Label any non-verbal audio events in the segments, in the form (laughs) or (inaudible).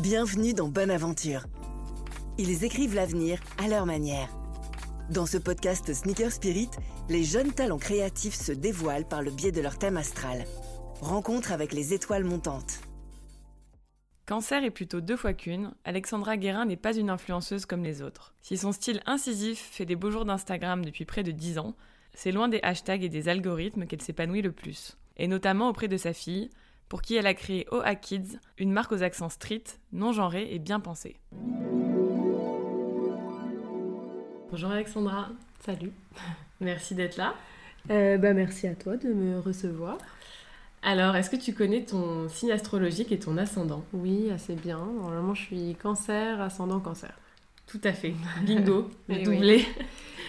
Bienvenue dans Bonne Aventure. Ils écrivent l'avenir à leur manière. Dans ce podcast Sneaker Spirit, les jeunes talents créatifs se dévoilent par le biais de leur thème astral. Rencontre avec les étoiles montantes. Cancer est plutôt deux fois qu'une, Alexandra Guérin n'est pas une influenceuse comme les autres. Si son style incisif fait des beaux jours d'Instagram depuis près de 10 ans, c'est loin des hashtags et des algorithmes qu'elle s'épanouit le plus. Et notamment auprès de sa fille, pour qui elle a créé OA Kids, une marque aux accents street, non genrés et bien pensés. Bonjour Alexandra. Salut. (laughs) Merci d'être là. Euh, bah, merci à toi de me recevoir. Alors, est-ce que tu connais ton signe astrologique et ton ascendant? Oui, assez bien. Normalement, je suis cancer, ascendant cancer. Tout à fait. Bingo, (laughs) Eh doublé.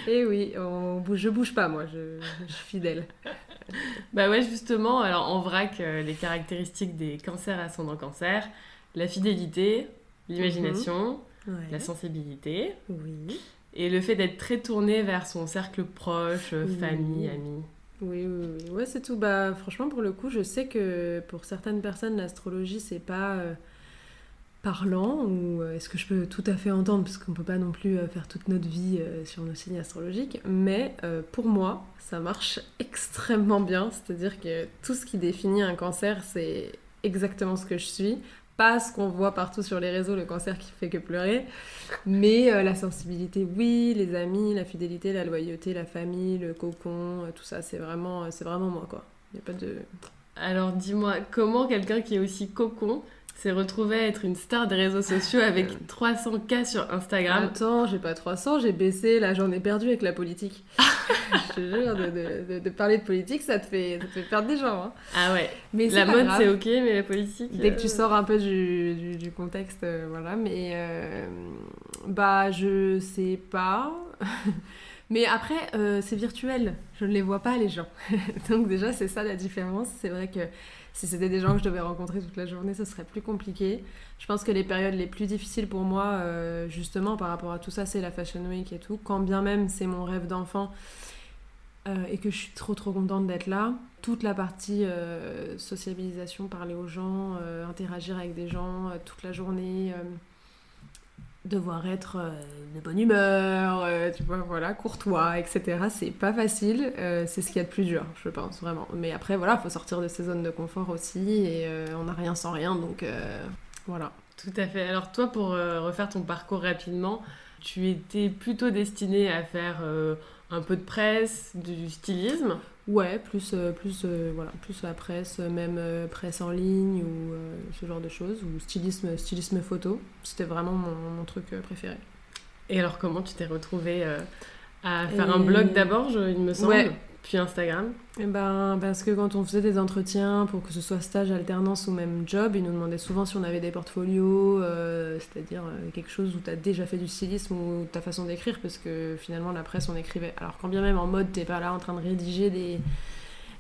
Et oui, on bouge, je bouge pas, moi, je, je suis fidèle. (laughs) (laughs) Bah ouais, justement, alors en vrac, euh, les caractéristiques des cancers ascendant cancer, la fidélité, l'imagination, Ouais. la sensibilité, Oui. et le fait d'être très tourné vers son cercle proche, Oui. famille, amis. Oui, oui, oui. Ouais, c'est tout. Bah, franchement, pour le coup, je sais que pour certaines personnes, l'astrologie, c'est pas euh, parlant, ou euh, est-ce que je peux tout à fait entendre, parce qu'on peut pas non plus euh, faire toute notre vie euh, sur nos signes astrologiques, mais pour moi, ça marche extrêmement bien. C'est-à-dire que tout ce qui définit un cancer, c'est exactement ce que je suis. Pas ce qu'on voit partout sur les réseaux, le cancer qui fait que pleurer, mais la sensibilité, oui, les amis, la fidélité, la loyauté, la famille, le cocon, tout ça, c'est vraiment, c'est vraiment moi, quoi. Il a pas de... Alors dis-moi, comment quelqu'un qui est aussi cocon s'est retrouvé à être une star des réseaux sociaux avec 300K sur Instagram Attends, j'ai pas 300, j'ai baissé, là j'en ai perdu avec la politique. (laughs) je te jure, de, de- de- de parler de politique, ça te fait, ça te fait perdre des gens. hein. Ah ouais, Mais la mode c'est ok, mais la politique... Dès que euh, tu sors un peu du, du- du contexte, euh, voilà. Mais euh, bah, je sais pas. (laughs) mais après, euh, c'est virtuel. Je ne les vois pas, les gens. (laughs) Donc, déjà, c'est ça la différence. C'est vrai que si c'était des gens que je devais rencontrer toute la journée, ce serait plus compliqué. Je pense que les périodes les plus difficiles pour moi, euh, justement, par rapport à tout ça, c'est la Fashion Week et tout. Quand bien même c'est mon rêve d'enfant. euh, et que je suis trop trop contente d'être là. Toute la partie euh, sociabilisation, parler aux gens, interagir avec des gens toute la journée, devoir être euh, de bonne humeur, euh, tu vois, voilà, courtois, etc. C'est pas facile, euh, c'est ce qu'il y a de plus dur, je pense, vraiment. Mais après, voilà, faut sortir de ses zones de confort aussi, et on n'a rien sans rien, donc voilà. Tout à fait. Alors toi, pour refaire ton parcours rapidement, tu étais plutôt destinée à faire un peu de presse, du stylisme? Ouais, plus, euh, plus, euh, voilà, plus la presse, même euh, presse en ligne ou euh, ce genre de choses, ou stylisme, stylisme photo. C'était vraiment mon, mon truc préféré. Et alors comment tu t'es retrouvée à faire Et- un blog d'abord, il me semble, Ouais. Puis Instagram Eh ben, parce que quand on faisait des entretiens, pour que ce soit stage, alternance ou même job, ils nous demandaient souvent si on avait des portfolios, euh, c'est-à-dire euh, quelque chose où tu as déjà fait du stylisme ou ta façon d'écrire, parce que finalement la presse on écrivait. Alors quand bien même en mode t'es pas là en train de rédiger des,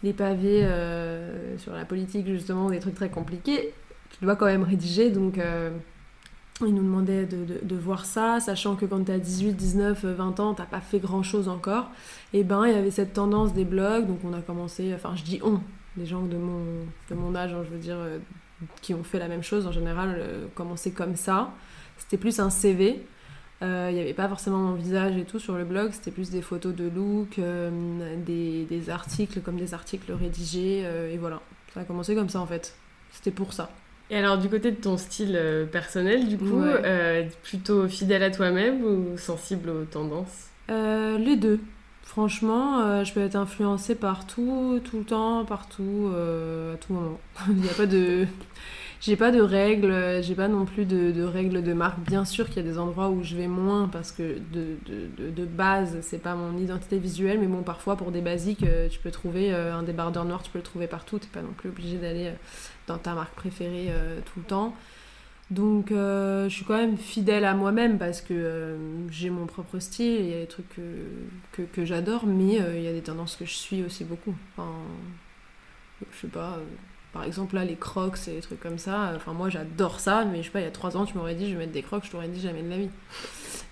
des pavés euh, sur la politique justement, des trucs très compliqués, tu dois quand même rédiger, donc ils nous demandaient de, de- voir ça, sachant que quand t'as 18, 19, 20 ans, t'as pas fait grand-chose encore et ben il y avait cette tendance des blogs, donc on a commencé, enfin je dis on, les gens de mon, de mon âge, hein, je veux dire, euh, qui ont fait la même chose en général, euh, comme ça. C'était plus un CV. Euh, Il n'y avait pas forcément mon visage et tout sur le blog, c'était plus des photos de look, euh, des, des articles comme des articles rédigés, euh, et voilà. Ça a commencé comme ça en fait. C'était pour ça. Et alors du côté de ton style euh, personnel, du coup, Ouais. euh, plutôt fidèle à toi-même ou sensible aux tendances? Euh, les deux. Franchement, je peux être influencée partout, tout le temps, partout, à tout moment. (laughs) Il n'y a pas de... J'ai pas de règles, j'ai pas non plus de, règles de marque. Bien sûr qu'il y a des endroits où je vais moins parce que de, de, de, base, c'est pas mon identité visuelle, mais bon, parfois pour des basiques, euh, tu peux trouver euh, un débardeur noir, tu peux le trouver partout, t'es pas non plus obligé d'aller euh, dans ta marque préférée tout le temps. Donc je suis quand même fidèle à moi-même parce que j'ai mon propre style, il y a des trucs que, que, j'adore, mais il y a des tendances que je suis aussi beaucoup. Enfin, je sais pas, par exemple là les crocs et des trucs comme ça, enfin moi j'adore ça, mais je sais pas, il y a trois ans tu m'aurais dit je vais mettre des crocs, je t'aurais dit jamais de la vie.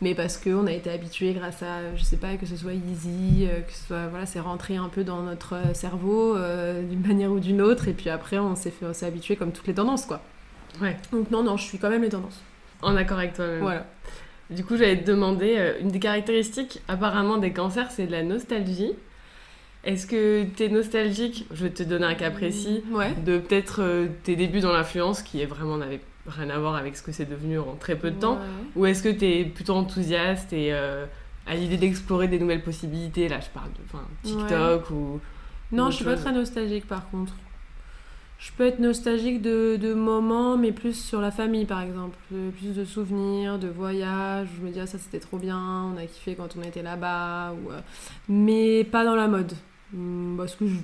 Mais parce qu'on a été habitué grâce à, je sais pas, que ce soit easy, euh, que ce soit, voilà, c'est rentré un peu dans notre cerveau euh, d'une manière ou d'une autre, et puis après on s'est fait, on s'est habitué comme toutes les tendances quoi. Ouais. Donc non, non, je suis quand même les tendances. En accord avec toi-même. Voilà. Du coup, j'allais te demander, euh, une des caractéristiques apparemment des cancers, c'est de la nostalgie. Est-ce que tu es nostalgique Je vais te donner un cas précis Ouais. de peut-être euh, tes débuts dans l'influence qui est vraiment n'avait rien à voir avec ce que c'est devenu en très peu de temps. Ouais. Ou est-ce que tu es plutôt enthousiaste et euh, à l'idée d'explorer des nouvelles possibilités? Là, je parle de TikTok ou. Non, autre je suis pas très nostalgique par contre. Je peux être nostalgique de, de moments, mais plus sur la famille par exemple. Plus de souvenirs, de voyages. Je me dis, ah, ça c'était trop bien, on a kiffé quand on était là-bas. Ou, euh, Mais pas dans la mode. Parce que, je-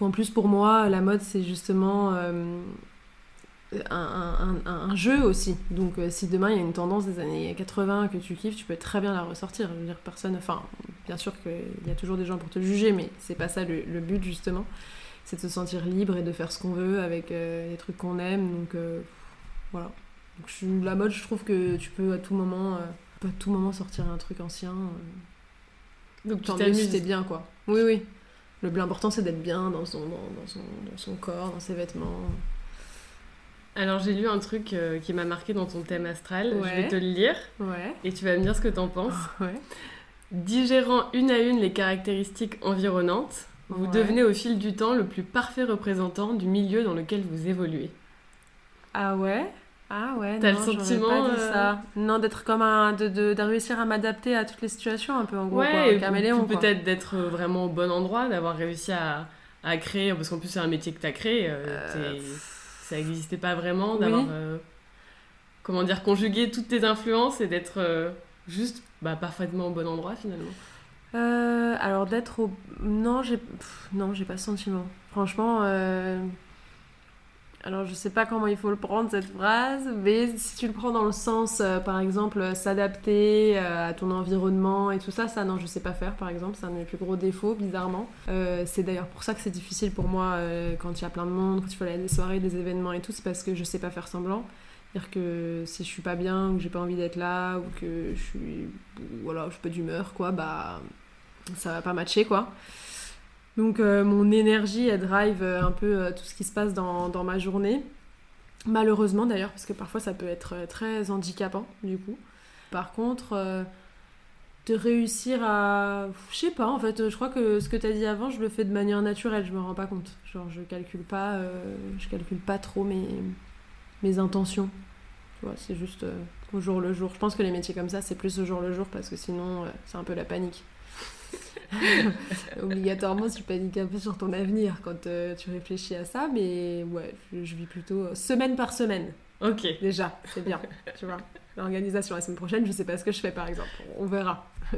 en plus pour moi, la mode c'est justement euh, un, un- jeu aussi. Donc euh, si demain il y a une tendance des années 80 que tu kiffes, tu peux très bien la ressortir. Je veux dire, personne. Enfin, bien sûr qu'il y a toujours des gens pour te juger, mais c'est pas ça le, le but justement. C'est de se sentir libre et de faire ce qu'on veut avec euh, les trucs qu'on aime. Donc voilà. Donc, je la mode, je trouve que tu peux à tout moment, à tout moment sortir un truc ancien. Donc tu t'amuses. t'es bien quoi. Oui, oui. Le plus important c'est d'être bien dans son, dans, dans son, dans son corps, dans ses vêtements. Alors j'ai lu un truc euh, qui m'a marqué dans ton thème astral. Je vais te le lire Ouais. et tu vas me dire ce que t'en penses. (laughs) Ouais. Digérant une à une les caractéristiques environnantes, vous devenez au fil du temps le plus parfait représentant du milieu dans lequel vous évoluez. Ah ouais? Ah ouais, T'as le sentiment, pas dit euh, ça. Non, d'être comme un. De, de, de réussir à m'adapter à toutes les situations, un peu en gros. quoi, Ouais, un caméléon. peut-être d'être vraiment au bon endroit, d'avoir réussi à, à créer, parce qu'en plus c'est un métier que t'as créé, euh, Euh, ça n'existait pas vraiment, oui. d'avoir, euh, comment dire, conjugué toutes tes influences et d'être euh, juste bah, parfaitement au bon endroit finalement. Euh, alors d'être au. Non, j'ai non, j'ai pas ce sentiment. Franchement, alors je sais pas comment il faut le prendre cette phrase, mais si tu le prends dans le sens, euh, par exemple, euh, s'adapter euh, à ton environnement et tout ça, ça non, je sais pas faire. Par exemple, c'est un de mes plus gros défauts, bizarrement. C'est d'ailleurs pour ça que c'est difficile pour moi quand il y a plein de monde, quand il faut aller à des soirées, des événements et tout, c'est parce que je sais pas faire semblant. C'est-à-dire que si je suis pas bien ou que j'ai pas envie d'être là ou que je suis voilà, je suis pas d'humeur quoi, bah ça va pas matcher quoi. Donc euh, mon énergie elle drive euh, un peu euh, tout ce qui se passe dans, dans ma journée. Malheureusement d'ailleurs parce que parfois ça peut être très handicapant du coup. Par contre de réussir à je sais pas en fait je crois que ce que tu as dit avant je le fais de manière naturelle, je me rends pas compte. Genre je calcule pas je calcule pas trop mes mes intentions. Tu vois, c'est juste au jour le jour. Je pense que les métiers comme ça, c'est plus au jour le jour parce que sinon, c'est un peu la panique. (laughs) Obligatoirement, tu paniques un peu sur ton avenir quand euh, tu réfléchis à ça, mais ouais, je, je vis plutôt euh, semaine par semaine. Ok. Déjà, c'est bien, (laughs) tu vois. L'organisation la semaine prochaine, je sais pas ce que je fais par exemple. On verra. (laughs)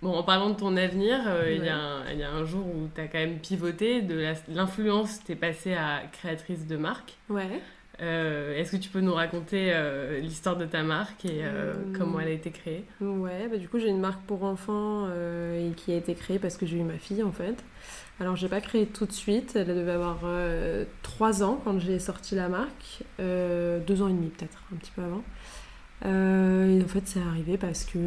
Bon, en parlant de ton avenir, euh, il, y a un, il y a un jour où tu as quand même pivoté, de l'influence, tu es passée à créatrice de marque. Ouais. Euh, Est-ce que tu peux nous raconter euh, l'histoire de ta marque et euh, comment elle a été créée? Ouais, bah du coup j'ai une marque pour enfants et qui a été créée parce que j'ai eu ma fille en fait. Alors j'ai pas créé tout de suite, elle devait avoir 3 ans quand j'ai sorti la marque, euh, 2 ans et demi peut-être, un petit peu avant. Et en fait c'est arrivé parce que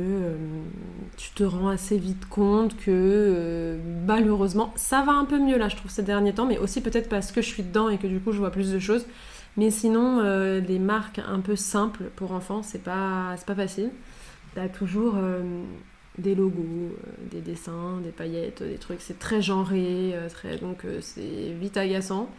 tu te rends assez vite compte que malheureusement ça va un peu mieux là je trouve ces derniers temps, mais aussi peut-être parce que je suis dedans et que du coup je vois plus de choses. Mais sinon, euh, les marques un peu simples pour enfants, c'est pas, pas facile. T'as toujours euh, des logos, euh, des dessins, des paillettes, des trucs. C'est très genré, très, donc c'est vite agaçant.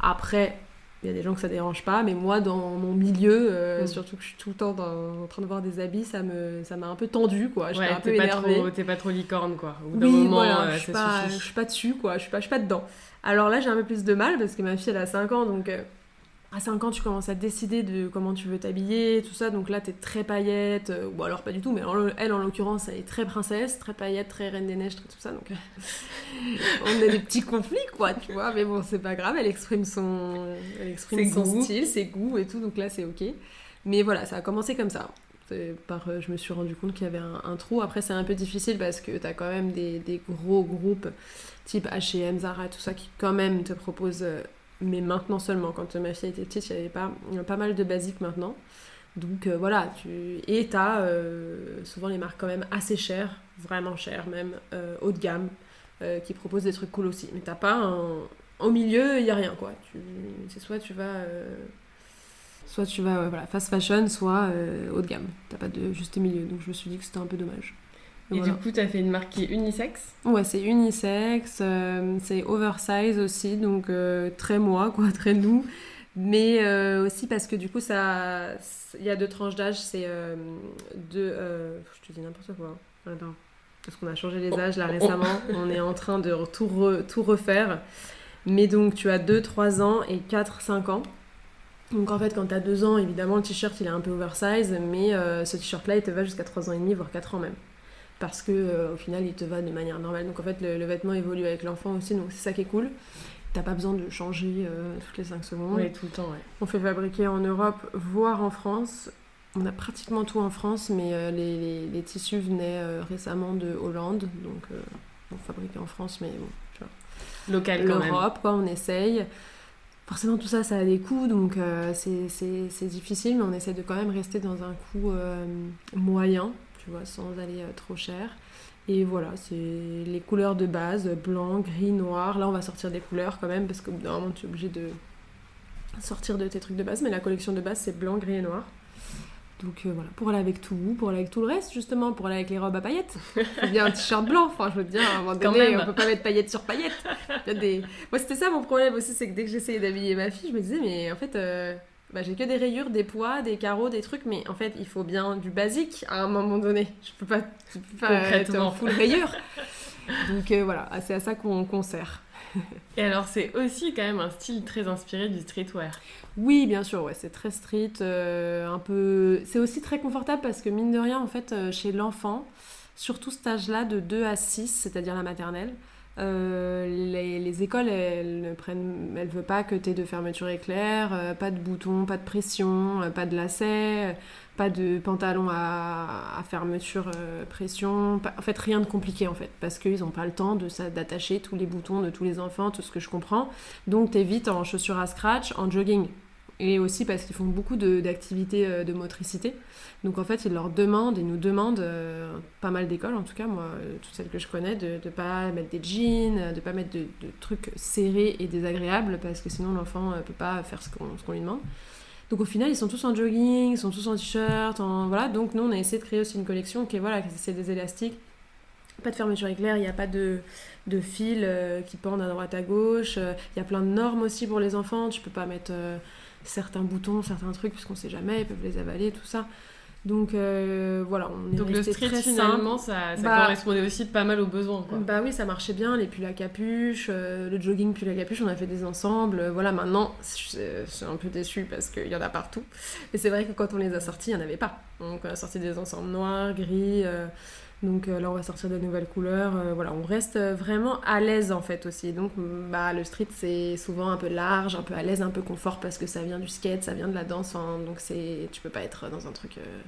Après, il y a des gens que ça dérange pas, mais moi, dans mon milieu, euh, Mm. surtout que je suis tout le temps dans- en train de voir des habits, ça me, ça m'a un peu tendu, quoi. J'étais Ouais, un peu énervée. trop- t'es pas trop licorne, quoi. Au bout Oui, moment, voilà, euh, je, suis pas, je suis pas dessus, quoi. Je suis pas, je suis pas dedans. Alors là, j'ai un peu plus de mal parce que ma fille, elle a 5 ans, donc euh, à 5 ans, tu commences à décider de comment tu veux t'habiller, tout ça. Donc là, t'es très paillette, euh, ou alors pas du tout, mais en- elle, en l'occurrence, elle est très princesse, très paillette, très reine des neiges, très tout ça. Donc euh, (laughs) on a des petits conflits, quoi, tu vois. Mais bon, c'est pas grave, elle exprime son, elle exprime son style, ses goûts et tout, donc là, c'est ok. Mais voilà, ça a commencé comme ça. Par, euh, je me suis rendu compte qu'il y avait un, un trou. Après, c'est un peu difficile parce que tu as quand même des, des gros groupes type H&M, Zara, tout ça qui quand même te proposent, euh, mais maintenant seulement. Quand ma fille était petite, il y avait pas, pas mal de basiques maintenant. Donc euh, voilà, tu... et tu as souvent les marques quand même assez chères, vraiment chères même, euh, haut de gamme, euh, qui proposent des trucs cool aussi. Mais t'as pas un, au milieu, il y a rien quoi. C'est soit tu vas, euh, soit tu vas voilà fast fashion, soit haut de gamme. T'as pas de juste milieu. Donc je me suis dit que c'était un peu dommage. Et du coup, tu as fait une marque qui est unisexe Ouais, c'est unisexe, c'est oversize aussi, donc très moi, quoi, (laughs) très nous. Mais aussi parce que du coup, ça, il y a deux tranches d'âge, c'est deux. je te dis n'importe quoi. Attends parce qu'on a changé les âges là récemment. On est en train de tout, tout refaire. Mais donc tu as 2, 3 ans et 4, 5 ans. Donc en fait, quand tu as 2 ans, évidemment, le t-shirt il est un peu oversize, mais euh, ce t-shirt là il te va jusqu'à 3 ans et demi, voire 4 ans même. Parce que euh, au final, il te va de manière normale. Donc en fait, le, vêtement évolue avec l'enfant aussi, donc c'est ça qui est cool. T'as pas besoin de changer euh, toutes les 5 secondes. Oui, tout le temps, ouais. On fait fabriquer en Europe, voire en France. On a pratiquement tout en France, mais euh, les, les, tissus venaient récemment de Hollande, donc on fabriquait en France, mais bon, tu vois. Local quand L'Europe, quoi, on essaye. Forcément, tout ça, ça a des coûts, donc c'est difficile, mais on essaie de quand même rester dans un coût moyen, tu vois, sans aller trop cher. Et voilà, c'est les couleurs de base, blanc, gris, noir. Là, on va sortir des couleurs quand même, parce que normalement, tu es obligé de sortir de tes trucs de base, mais la collection de base, c'est blanc, gris et noir. Donc euh, voilà, pour aller avec tout, pour aller avec tout le reste, justement, pour aller avec les robes à paillettes. Il bien un t-shirt blanc, enfin, je veux dire, à un moment donné, on peut pas mettre paillettes sur paillettes. des... Moi, c'était ça mon problème aussi, c'est que dès que j'essayais d'habiller ma fille, je me disais, mais en fait, euh, bah, j'ai que des rayures, des poids, des carreaux, des trucs, mais en fait, il faut bien du basique à un moment donné. Je peux pas, je peux pas être en (laughs) full rayure. Donc euh, voilà, c'est à ça qu'on sert. (laughs) Et alors, c'est aussi quand même un style très inspiré du streetwear. Oui, bien sûr, ouais, c'est très street, euh, un peu... C'est aussi très confortable parce que mine de rien, en fait, euh, chez l'enfant, surtout cet âge-là, de 2 à 6, c'est-à-dire la maternelle, euh, les, écoles, elles ne prennent, elles veulent pas que tu aies de fermeture éclair, pas de boutons, pas de pression, pas de lacets, pas de pantalon à, fermeture pression, en fait rien de compliqué en fait, parce qu'ils n'ont pas le temps de d'attacher tous les boutons de tous les enfants, tout ce que je comprends. Donc tu vite en chaussures à scratch, en jogging et aussi parce qu'ils font beaucoup d'activités de, euh, de, motricité. Donc en fait, ils leur demandent, ils nous demandent, euh, pas mal d'écoles en tout cas, moi, euh, toutes celles que je connais, de ne pas mettre des jeans, de ne pas mettre de, trucs serrés et désagréables, parce que sinon l'enfant ne peut pas faire ce qu'on lui demande. Donc au final, ils sont tous en jogging, ils sont tous en t-shirt, voilà. Donc nous, on a essayé de créer aussi une collection qui est, voilà, c'est des élastiques, pas de fermeture éclair, il n'y a pas de, de fils qui pendent à droite à gauche, il y a plein de normes aussi pour les enfants, tu peux pas mettre certains boutons, certains trucs, puisqu'on sait jamais, ils peuvent les avaler, tout ça. Donc euh, voilà, on est Donc le street finalement, ça, ça bah, correspondait aussi pas mal aux besoins. Quoi. Bah oui, ça marchait bien, les pulls à capuche, euh, le jogging pull à capuche, on a fait des ensembles. voilà, maintenant, je suis un peu déçue parce qu'il y en a partout. Mais c'est vrai que quand on les a sortis, il n'y en avait pas. Donc on a sorti des ensembles noirs, gris, euh, donc euh, là, on va sortir de nouvelles couleurs. Euh, voilà, on reste vraiment à l'aise en fait aussi. Donc bah, le street, c'est souvent un peu large, un peu à l'aise, un peu confort parce que ça vient du skate, ça vient de la danse. donc c'est, tu peux pas être dans un truc, euh,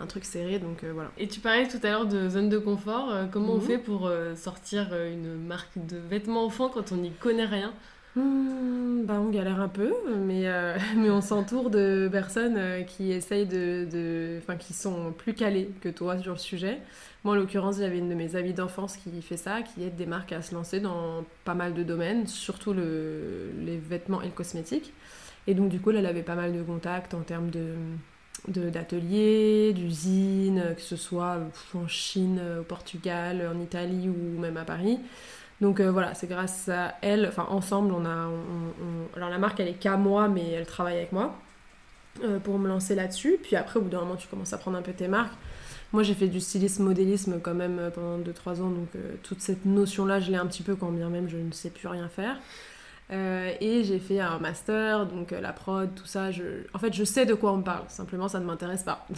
un truc serré. Donc voilà. Et tu parlais tout à l'heure de zone de confort. comment on mhm. fait pour sortir une marque de vêtements enfants quand on n'y connaît rien? Hmm, bah on galère un peu, mais, euh, (laughs) mais on s'entoure de personnes euh, qui essayent de, qui sont plus calées que toi sur le sujet. Moi, en l'occurrence, j'avais une de mes amies d'enfance qui fait ça, qui aide des marques à se lancer dans pas mal de domaines, surtout le, les vêtements et le cosmétique. Et donc, du coup, elle avait pas mal de contacts en termes de d'ateliers, d'usines, que ce soit en Chine, au Portugal, en Italie ou même à Paris. Donc euh, voilà, c'est grâce à elle, enfin ensemble, on a. Alors la marque, elle est qu'à moi, mais elle travaille avec moi euh, pour me lancer là-dessus. Puis après, au bout d'un moment, tu commences à prendre un peu tes marques. Moi, j'ai fait du stylisme, modélisme quand même euh, pendant 2-3 ans, donc toute cette notion-là, je l'ai un petit peu quand bien même je ne sais plus rien faire. Euh, et j'ai fait un master, donc euh, la prod, tout ça. Je... En fait, je sais de quoi on parle, simplement ça ne m'intéresse pas. (laughs)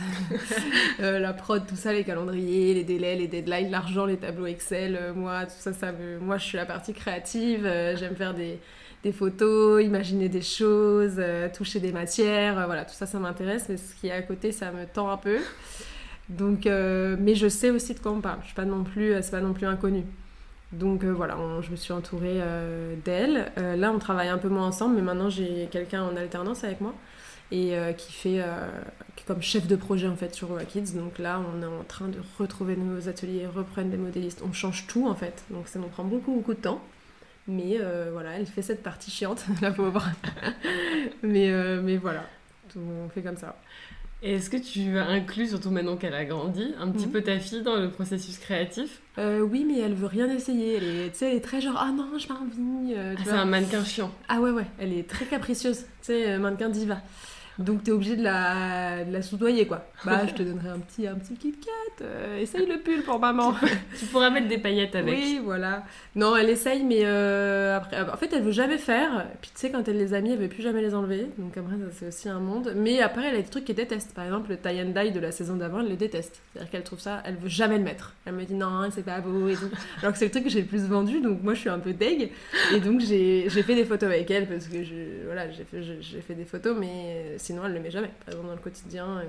Euh, la prod, tout ça, les calendriers, les délais, les deadlines, l'argent, les tableaux Excel, moi, tout ça, ça me... moi je suis la partie créative, j'aime faire des, des, photos, imaginer des choses, toucher des matières, voilà, tout ça, ça m'intéresse, mais ce qui est à côté, ça me tend un peu. Donc, mais je sais aussi de quoi on parle, je suis pas non plus, c'est pas non plus inconnu. Donc euh, voilà, je me suis entourée euh, d'elle. Euh, là, on travaille un peu moins ensemble, mais maintenant j'ai quelqu'un en alternance avec moi et qui fait comme chef de projet en fait sur Kids. Donc là, on est en train de retrouver de nouveaux ateliers, reprendre des modélistes. On change tout en fait, donc ça nous prend beaucoup beaucoup de temps. Mais voilà, elle fait cette partie chiante, (laughs) la pauvre. (laughs) mais, mais voilà, on fait comme ça. Et est-ce que tu inclus, surtout maintenant qu'elle a grandi, un petit Mhm. peu ta fille dans le processus créatif? Euh, oui, mais elle veut rien essayer. Elle est, elle est très genre, ah non, j'ai pas envie. euh, Ah, C'est un mannequin chiant. Ah ouais, ouais, elle est très capricieuse. Tu sais, euh, mannequin diva. Donc t'es obligé de la, de la soudoyer, quoi. Bah, je te donnerai un petit, un petit Kit Kat. euh, essaye le pull pour maman. Tu pourras mettre des paillettes avec. Oui, voilà. Non, elle essaye, mais euh, après, en fait, elle veut jamais faire. Puis tu sais, quand elle les a mis, elle veut plus jamais les enlever. Donc après, c'est aussi un monde. Mais après, elle a des trucs qu'elle déteste. Par exemple, le tie and dye de la saison d'avant, elle le déteste. C'est-à-dire qu'elle trouve ça, elle veut jamais le mettre. Elle me dit non, c'est pas beau et tout. Alors que c'est le truc que j'ai le plus vendu, donc moi, je suis un peu deg. Et donc, j'ai fait des photos avec elle parce que je, voilà, j'ai fait, fait des photos, mais sinon, elle le met jamais. Par exemple, dans le quotidien. euh,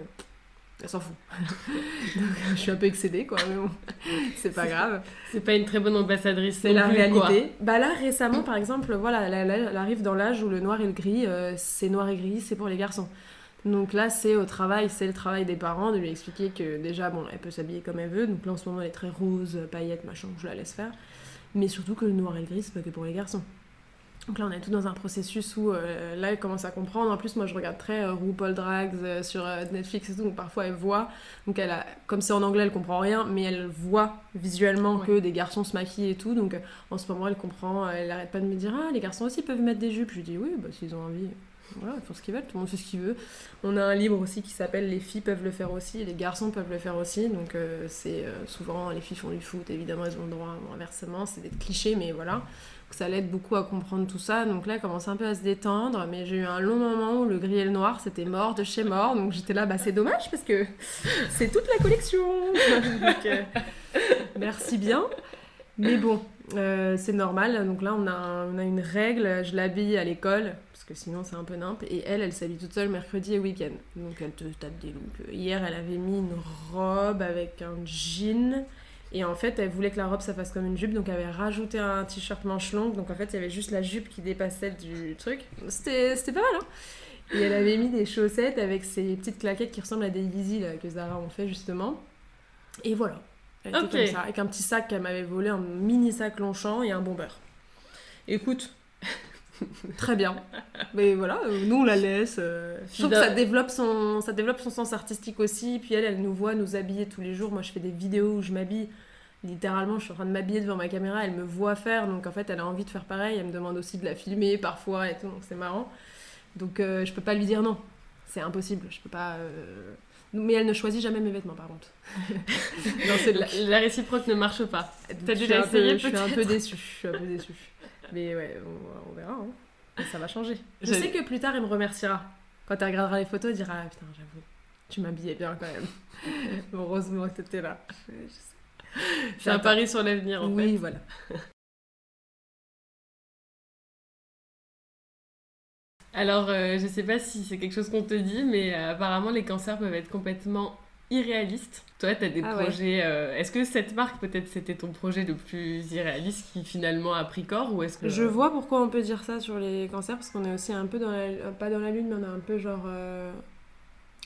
Elle s'en fout. (laughs) Donc, je suis un peu excédée, quoi, mais bon, (laughs) c'est pas grave. C'est pas une très bonne ambassadrice. C'est la plus, réalité. quoi. Bah là, récemment, par exemple, voilà, elle arrive dans l'âge où le noir et le gris, euh, c'est noir et gris, c'est pour les garçons. Donc là, c'est au travail, c'est le travail des parents de lui expliquer que déjà, bon, elle peut s'habiller comme elle veut. Donc là, en ce moment, elle est très rose, paillettes, machin, je la laisse faire. Mais surtout que le noir et le gris, c'est pas que pour les garçons. Donc là, on est tout dans un processus où euh, là, elle commence à comprendre. En plus, moi, je regarde très euh, RuPaul Drags euh, sur Netflix et tout. Donc parfois, elle voit. Donc elle a, comme c'est en anglais, elle comprend rien, mais elle voit visuellement Ouais. que des garçons se maquillent et tout. Donc en ce moment, elle comprend. Elle arrête pas de me dire Ah, les garçons aussi peuvent mettre des jupes. Je lui dis Oui, bah s'ils ont envie. Voilà, ils font ce qu'ils veulent, tout le monde fait ce qu'il veut. On a un livre aussi qui s'appelle Les filles peuvent le faire aussi, et les garçons peuvent le faire aussi. Donc c'est souvent les filles font du foot, évidemment elles ont le droit, bon, inversement, c'est des clichés, mais voilà. Ça l'aide beaucoup à comprendre tout ça. Donc là, elle commence un peu à se détendre, mais j'ai eu un long moment où le gris et le noir c'était mort de chez mort. Donc j'étais là, bah c'est dommage parce que c'est toute la collection. (laughs) Donc, euh, merci bien. Mais bon, euh, c'est normal. Donc là, on a, on a une règle. Je l'habille à l'école, parce que sinon c'est un peu nimp. Et elle, elle s'habille toute seule mercredi et week-end. Donc elle te tape des looks. Hier, elle avait mis une robe avec un jean. Et en fait, elle voulait que la robe ça fasse comme une jupe. Donc elle avait rajouté un t-shirt manche longue. Donc en fait, il y avait juste la jupe qui dépassait du truc. C'était pas mal, hein et elle avait mis des chaussettes avec ces petites claquettes qui ressemblent à des Yeezy là, que Zara ont fait justement. Et voilà. Elle était comme ça, avec un petit sac qu'elle m'avait volé, un mini sac Longchamp et un bomber. Écoute, (laughs) très bien. Mais voilà, euh, nous on la laisse. euh, Je trouve que Fida- ça développe, son, ça développe son sens artistique aussi. Puis elle, elle nous voit nous habiller tous les jours. Moi je fais des vidéos où je m'habille. Littéralement, je suis en train de m'habiller devant ma caméra, elle me voit faire, donc en fait, elle a envie de faire pareil. Elle me demande aussi de la filmer parfois et tout, donc c'est marrant. Donc euh, je peux pas lui dire non. C'est impossible. Je peux pas. euh, Mais elle ne choisit jamais mes vêtements, par contre. (laughs) non, La, la réciproque ne marche pas. T'as déjà peu- essayé, Je suis un peu déçue. Je suis un peu déçue. Mais ouais, on, on verra. hein. Ça va changer. Je sais que plus tard, elle me remerciera. Quand elle regardera les photos, elle dira ah, putain, j'avoue, tu m'habillais bien quand même. (laughs) Heureusement que t'étais là. (laughs) C'est un pari sur l'avenir en Oui, fait. voilà. (laughs) Alors, euh, je sais pas si c'est quelque chose qu'on te dit, mais euh, apparemment les cancers peuvent être complètement irréalistes. Toi, t'as des Ah ouais. projets. euh, est-ce que cette marque, peut-être, c'était ton projet le plus irréaliste qui finalement a pris corps ou est-ce que Je vois pourquoi on peut dire ça sur les cancers, parce qu'on est aussi un peu dans la... Pas dans la lune, mais on est un peu genre... euh,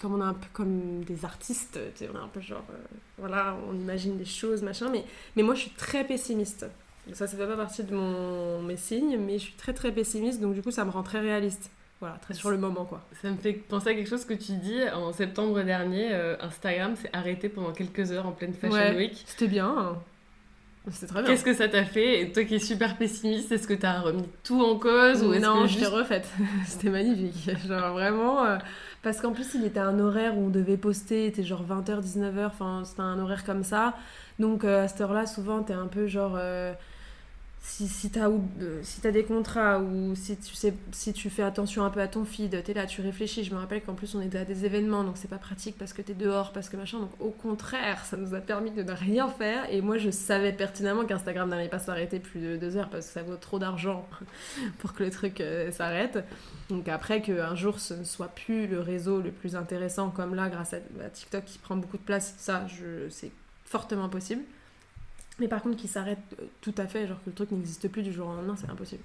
Comme on est un peu comme des artistes, tu sais, on est un peu genre... euh, Voilà, on imagine des choses, machin, mais, mais moi je suis très pessimiste. Ça, ça fait pas partie de mon... mes signes, mais je suis très très pessimiste, donc du coup ça me rend très réaliste. Voilà, très sur le moment, quoi. Ça me fait penser à quelque chose que tu dis en septembre dernier. euh, Instagram s'est arrêté pendant quelques heures en pleine Fashion Ouais. Week. C'était bien. hein. C'était très bien. Qu'est-ce que ça t'a fait? Et toi qui es super pessimiste, est-ce que t'as remis tout en cause ou non, que je juste... refaite. (laughs) C'était magnifique. Genre vraiment. euh, parce qu'en plus, il était un horaire où on devait poster, était genre 20h, 19h, enfin, c'était un horaire comme ça. Donc euh, à cette heure-là, souvent, t'es un peu genre. Si, si t'as ou- euh, si des contrats ou si tu, sais, si tu fais attention un peu à ton feed, t'es là, tu réfléchis. Je me rappelle qu'en plus, on était à des événements, donc c'est pas pratique parce que t'es dehors, parce que machin. Donc au contraire, ça nous a permis de ne rien faire. Et moi, je savais pertinemment qu'Instagram n'allait pas s'arrêter plus de deux heures parce que ça vaut trop d'argent (laughs) pour que le truc euh, s'arrête. Donc après qu'un jour ce ne soit plus le réseau le plus intéressant comme là grâce à, à TikTok qui prend beaucoup de place, ça c'est fortement possible. Mais par contre qu'il s'arrête euh, tout à fait, genre que le truc n'existe plus du jour au lendemain, c'est impossible.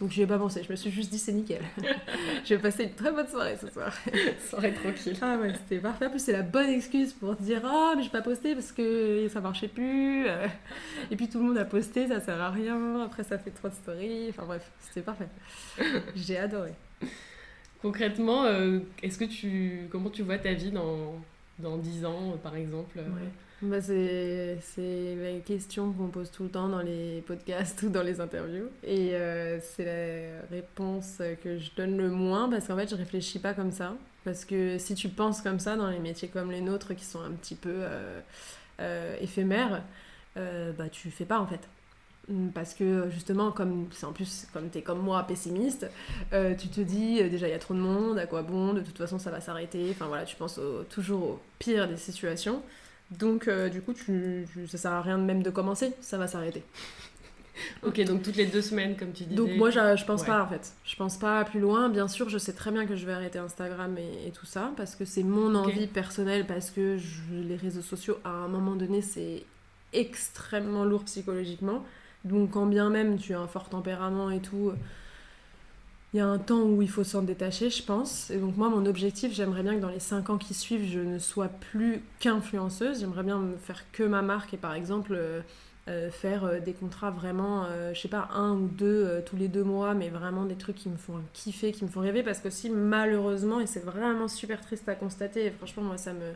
Donc je n'y ai pas pensé, je me suis juste dit c'est nickel. (laughs) je vais passer une très bonne soirée ce soir. (laughs) soirée tranquille. Ah ouais, c'était parfait. En plus, c'est la bonne excuse pour dire Ah, mais j'ai pas posté parce que ça marchait plus. Et puis tout le monde a posté, ça sert à rien. Après, ça fait trop de stories. Enfin bref, c'était parfait. (laughs) J'ai adoré. Concrètement, euh, est-ce que tu, comment tu vois ta vie dans, dans 10 ans, par exemple ouais. Bah c'est, la question qu'on pose tout le temps dans les podcasts (laughs) ou dans les interviews. Et euh, c'est la réponse que je donne le moins parce qu'en fait, je réfléchis pas comme ça. Parce que si tu penses comme ça dans les métiers comme les nôtres qui sont un petit peu euh, euh, éphémères, bah tu fais pas en fait. Parce que justement, comme en plus comme tu es comme moi pessimiste, tu te dis déjà il y a trop de monde, à quoi bon, de toute façon ça va s'arrêter. Enfin voilà, tu penses toujours au pire des situations. Donc, euh, du coup, tu, ça sert à rien même de commencer, ça va s'arrêter. (laughs) ok, donc toutes les deux semaines, comme tu disais. Donc, moi, je, je pense pas en fait. Je pense pas plus loin. Bien sûr, je sais très bien que je vais arrêter Instagram et, tout ça, parce que c'est mon envie personnelle, parce que les réseaux sociaux, à un moment donné, c'est extrêmement lourd psychologiquement. Donc, quand bien même tu as un fort tempérament et tout il y a un temps où il faut s'en détacher, je pense. Et donc moi, mon objectif, j'aimerais bien que dans les 5 ans qui suivent, je ne sois plus qu'influenceuse. J'aimerais bien me faire que ma marque et par exemple euh, euh, faire euh, des contrats vraiment, je sais pas, un ou deux tous les deux mois, mais vraiment des trucs qui me font kiffer, qui me font rêver. Parce que si malheureusement, et c'est vraiment super triste à constater, et franchement moi ça me...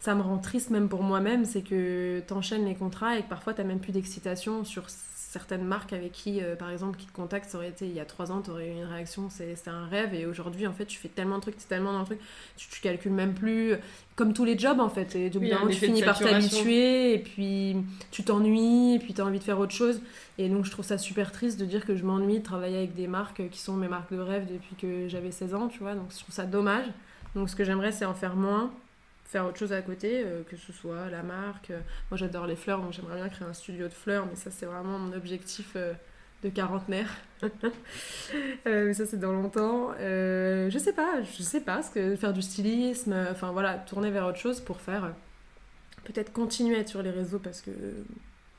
Ça me rend triste même pour moi-même, c'est que tu enchaînes les contrats et que parfois tu même plus d'excitation sur certaines marques avec qui, euh, par exemple, qui te contactent, ça aurait été il y a trois ans, tu aurais eu une réaction, c'est un rêve. Et aujourd'hui, en fait, tu fais tellement de trucs, tu es tellement dans le truc, tu, tu calcules même plus. Comme tous les jobs, en fait. Et du tu finis par t'habituer, et puis tu t'ennuies, et puis tu as envie de faire autre chose. Et donc, je trouve ça super triste de dire que je m'ennuie de travailler avec des marques qui sont mes marques de rêve depuis que j'avais 16 ans, tu vois. Donc, je trouve ça dommage. Donc, ce que j'aimerais, c'est en faire moins faire autre chose à côté, euh, que ce soit la marque. Euh, moi j'adore les fleurs, donc j'aimerais bien créer un studio de fleurs, mais ça c'est vraiment mon objectif euh, de quarantenaire. (laughs) mais ça c'est dans longtemps. je sais pas, je sais pas, ce que faire du stylisme, enfin voilà, tourner vers autre chose pour faire. Peut-être continuer à être sur les réseaux parce que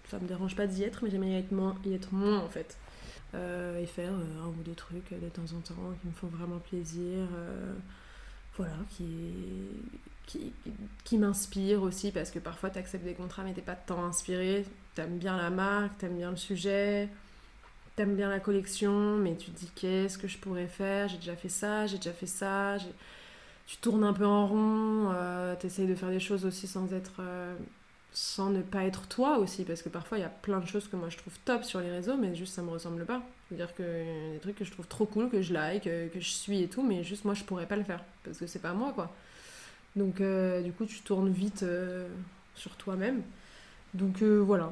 ça me dérange pas d'y être, mais j'aimerais y être moins, y être moins en fait. et faire un ou deux trucs de temps en temps qui me font vraiment plaisir voilà, qui, m'inspire aussi, parce que parfois tu acceptes des contrats mais t'es pas tant inspiré, t'aimes bien la marque, t'aimes bien le sujet, t'aimes bien la collection, mais tu te dis qu'est-ce que je pourrais faire, j'ai déjà fait ça, j'ai déjà fait ça, tu tournes un peu en rond, euh, t'essayes de faire des choses aussi sans être... Euh, sans ne pas être toi aussi, parce que parfois il y a plein de choses que moi je trouve top sur les réseaux, mais juste ça me ressemble pas. C'est-à-dire que y a des trucs que je trouve trop cool, que je like, que, que, je suis et tout, mais juste moi je pourrais pas le faire, parce que c'est pas moi quoi. Donc euh, du coup tu tournes vite euh, sur toi-même. Donc euh, voilà.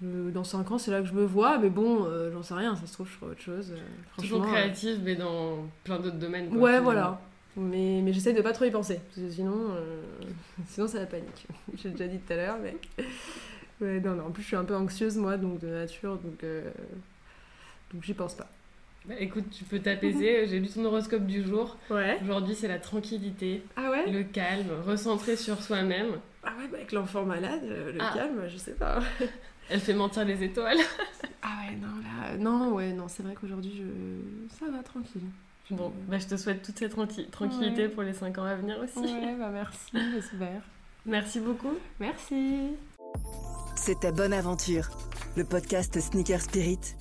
dans 5 ans c'est là que je me vois, mais bon, j'en sais rien, ça se trouve je ferai autre chose. Toujours créative, mais dans plein d'autres domaines. ouais, voilà. Mais, mais j'essaie de pas trop y penser, parce que sinon, euh, (laughs) sinon ça la panique. (laughs) J'ai déjà dit tout à l'heure, mais... (laughs) non, non, en plus je suis un peu anxieuse moi, donc de nature, donc, euh, donc j'y pense pas. Bah, écoute, tu peux t'apaiser. (laughs) J'ai lu ton horoscope du jour. Ouais. Aujourd'hui, c'est la tranquillité, ah ouais? le calme, recentrer sur soi-même. Ah ouais, bah avec l'enfant malade, euh, le ah. calme, je sais pas. (laughs) Elle fait mentir les étoiles. ah ouais, non, là, non, ouais, non, c'est vrai qu'aujourd'hui, je... ça va tranquille. Bon, bah, je te souhaite toute cette tranquillité pour les 5 ans à venir aussi. Ouais, bah merci, (laughs) j'espère. Merci beaucoup. Merci. C'était Bonne Aventure, le podcast Sneaker Spirit